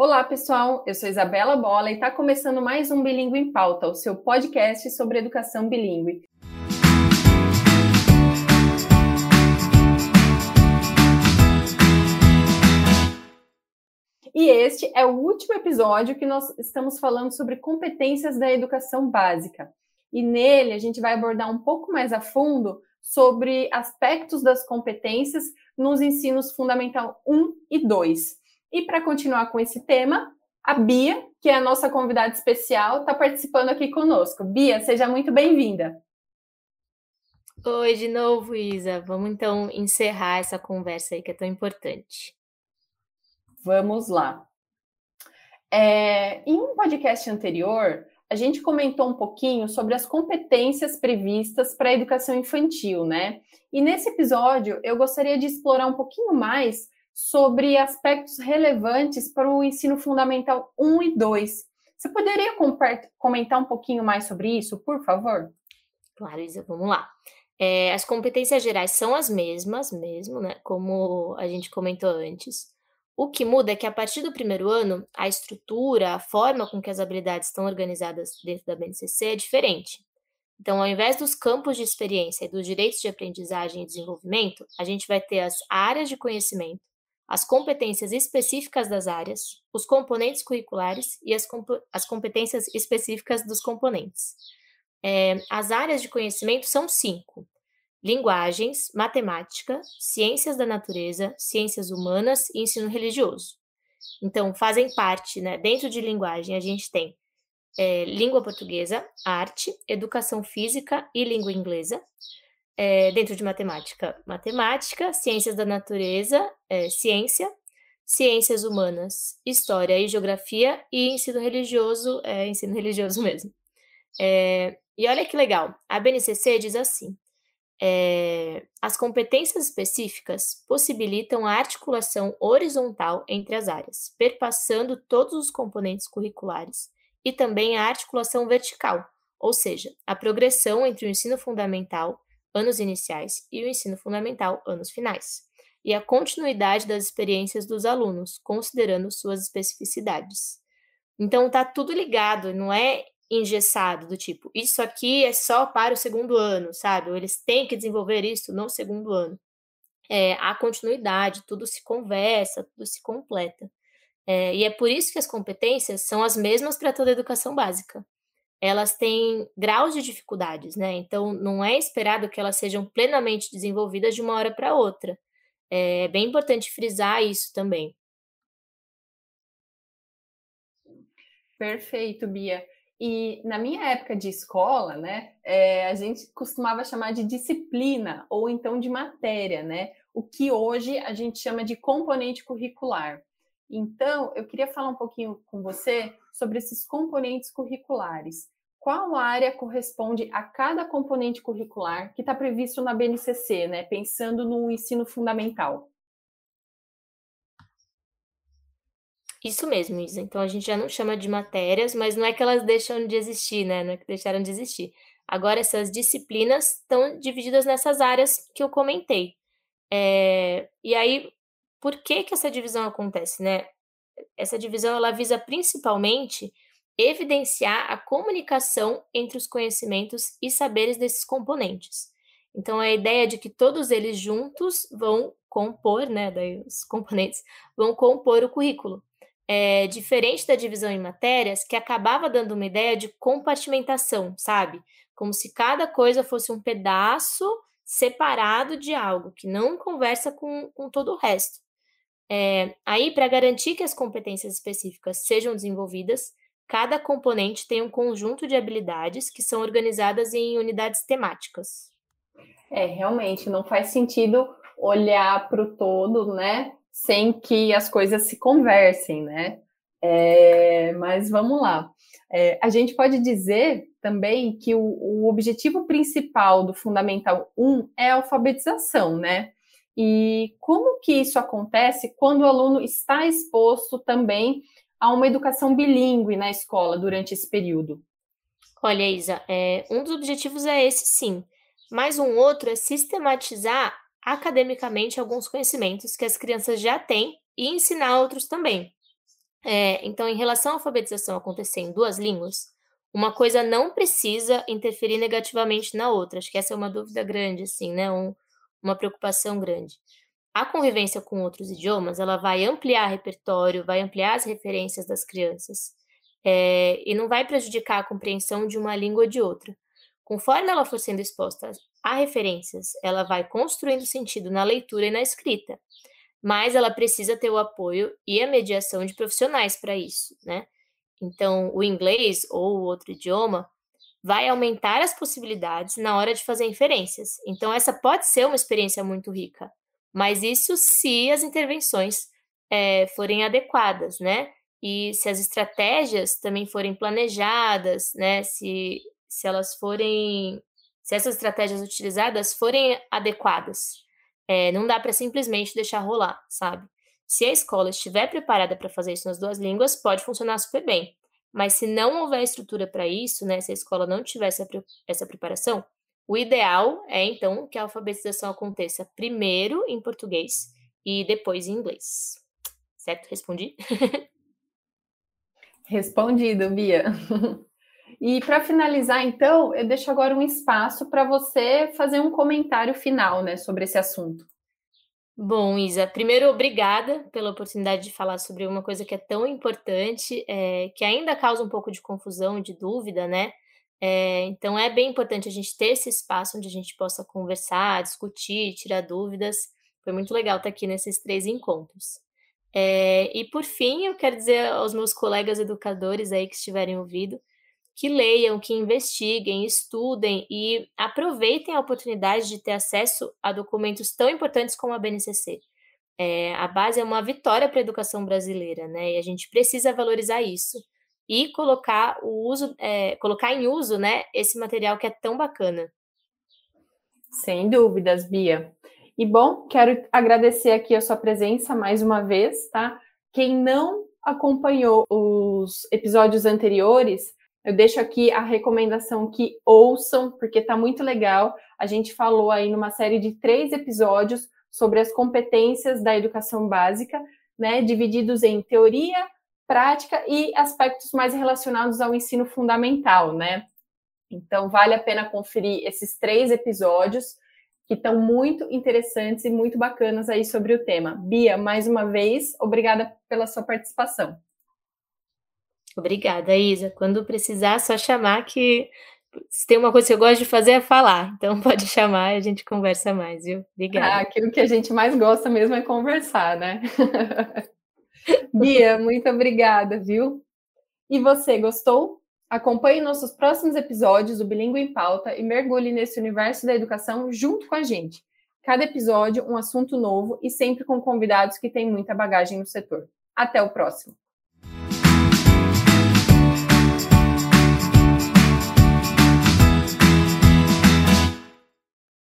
Olá, pessoal. Eu sou Isabela Bola e está começando mais um Bilingue em Pauta, o seu podcast sobre educação bilíngue. E este é o último episódio que nós estamos falando sobre competências da educação básica. E nele a gente vai abordar um pouco mais a fundo sobre aspectos das competências nos ensinos fundamental 1 e 2. E para continuar com esse tema, a Bia, que é a nossa convidada especial, está participando aqui conosco. Bia, seja muito bem-vinda. Oi, de novo, Isa. Vamos então encerrar essa conversa aí que é tão importante. Vamos lá. É, em um podcast anterior, a gente comentou um pouquinho sobre as competências previstas para a educação infantil, né? E nesse episódio eu gostaria de explorar um pouquinho mais sobre aspectos relevantes para o ensino fundamental 1 e 2. Você poderia comentar um pouquinho mais sobre isso, por favor? Claro, Isa, vamos lá. É, as competências gerais são as mesmas, mesmo, né? Como a gente comentou antes. O que muda é que a partir do primeiro ano, a estrutura, a forma com que as habilidades estão organizadas dentro da BNCC é diferente. Então, ao invés dos campos de experiência e dos direitos de aprendizagem e desenvolvimento, a gente vai ter as áreas de conhecimento, as competências específicas das áreas, os componentes curriculares e as, comp as competências específicas dos componentes. É, as áreas de conhecimento são cinco: linguagens, matemática, ciências da natureza, ciências humanas e ensino religioso. Então, fazem parte, né, dentro de linguagem, a gente tem é, língua portuguesa, arte, educação física e língua inglesa é, dentro de matemática, matemática, ciências da natureza, é, ciência, ciências humanas, história e geografia, e ensino religioso, é, ensino religioso mesmo. É, e olha que legal, a BNCC diz assim: é, as competências específicas possibilitam a articulação horizontal entre as áreas, perpassando todos os componentes curriculares, e também a articulação vertical, ou seja, a progressão entre o ensino fundamental anos iniciais, e o ensino fundamental, anos finais, e a continuidade das experiências dos alunos, considerando suas especificidades. Então, tá tudo ligado, não é engessado, do tipo, isso aqui é só para o segundo ano, sabe? Ou eles têm que desenvolver isso no segundo ano. É, há continuidade, tudo se conversa, tudo se completa. É, e é por isso que as competências são as mesmas para toda a educação básica elas têm graus de dificuldades, né? Então, não é esperado que elas sejam plenamente desenvolvidas de uma hora para outra. É bem importante frisar isso também. Perfeito, Bia. E na minha época de escola, né, é, a gente costumava chamar de disciplina ou então de matéria, né? O que hoje a gente chama de componente curricular. Então, eu queria falar um pouquinho com você sobre esses componentes curriculares. Qual área corresponde a cada componente curricular que está previsto na BNCC, né? Pensando no ensino fundamental. Isso mesmo, Isa. Então a gente já não chama de matérias, mas não é que elas deixam de existir, né? Não é que deixaram de existir. Agora, essas disciplinas estão divididas nessas áreas que eu comentei. É... E aí, por que, que essa divisão acontece, né? Essa divisão ela visa principalmente evidenciar a comunicação entre os conhecimentos e saberes desses componentes. Então, a ideia de que todos eles juntos vão compor, né, daí os componentes vão compor o currículo. É diferente da divisão em matérias, que acabava dando uma ideia de compartimentação, sabe? Como se cada coisa fosse um pedaço separado de algo, que não conversa com, com todo o resto. É, aí, para garantir que as competências específicas sejam desenvolvidas, cada componente tem um conjunto de habilidades que são organizadas em unidades temáticas. É, realmente, não faz sentido olhar para o todo, né, sem que as coisas se conversem, né? É, mas vamos lá. É, a gente pode dizer também que o, o objetivo principal do Fundamental 1 é a alfabetização, né? E como que isso acontece quando o aluno está exposto também a uma educação bilíngue na escola durante esse período? Olha, Isa, é, um dos objetivos é esse sim, mas um outro é sistematizar academicamente alguns conhecimentos que as crianças já têm e ensinar outros também. É, então, em relação à alfabetização acontecer em duas línguas, uma coisa não precisa interferir negativamente na outra. Acho que essa é uma dúvida grande, assim, né? Um, uma preocupação grande. A convivência com outros idiomas, ela vai ampliar repertório, vai ampliar as referências das crianças é, e não vai prejudicar a compreensão de uma língua ou de outra. Conforme ela for sendo exposta a referências, ela vai construindo sentido na leitura e na escrita, mas ela precisa ter o apoio e a mediação de profissionais para isso, né? Então, o inglês ou outro idioma vai aumentar as possibilidades na hora de fazer inferências. Então, essa pode ser uma experiência muito rica, mas isso se as intervenções é, forem adequadas, né? E se as estratégias também forem planejadas, né? Se, se elas forem, se essas estratégias utilizadas forem adequadas. É, não dá para simplesmente deixar rolar, sabe? Se a escola estiver preparada para fazer isso nas duas línguas, pode funcionar super bem. Mas se não houver estrutura para isso, né, se a escola não tiver essa, essa preparação, o ideal é então que a alfabetização aconteça primeiro em português e depois em inglês. Certo? Respondi? Respondido, Bia. E para finalizar, então, eu deixo agora um espaço para você fazer um comentário final né, sobre esse assunto. Bom, Isa, primeiro, obrigada pela oportunidade de falar sobre uma coisa que é tão importante, é, que ainda causa um pouco de confusão, de dúvida, né? É, então, é bem importante a gente ter esse espaço onde a gente possa conversar, discutir, tirar dúvidas. Foi muito legal estar aqui nesses três encontros. É, e, por fim, eu quero dizer aos meus colegas educadores aí que estiverem ouvindo, que leiam, que investiguem, estudem e aproveitem a oportunidade de ter acesso a documentos tão importantes como a BNCC. É, a base é uma vitória para a educação brasileira, né? E a gente precisa valorizar isso e colocar o uso, é, colocar em uso, né, esse material que é tão bacana. Sem dúvidas, Bia. E bom, quero agradecer aqui a sua presença mais uma vez, tá? Quem não acompanhou os episódios anteriores, eu deixo aqui a recomendação que ouçam, porque está muito legal. A gente falou aí numa série de três episódios sobre as competências da educação básica, né, divididos em teoria, prática e aspectos mais relacionados ao ensino fundamental, né? Então vale a pena conferir esses três episódios que estão muito interessantes e muito bacanas aí sobre o tema. Bia, mais uma vez, obrigada pela sua participação. Obrigada, Isa. Quando precisar, é só chamar que se tem uma coisa que eu gosto de fazer é falar. Então pode chamar e a gente conversa mais, viu? Obrigada. Ah, aquilo que a gente mais gosta mesmo é conversar, né? Bia, muito obrigada, viu? E você, gostou? Acompanhe nossos próximos episódios do Bilingue em Pauta e mergulhe nesse universo da educação junto com a gente. Cada episódio, um assunto novo e sempre com convidados que têm muita bagagem no setor. Até o próximo!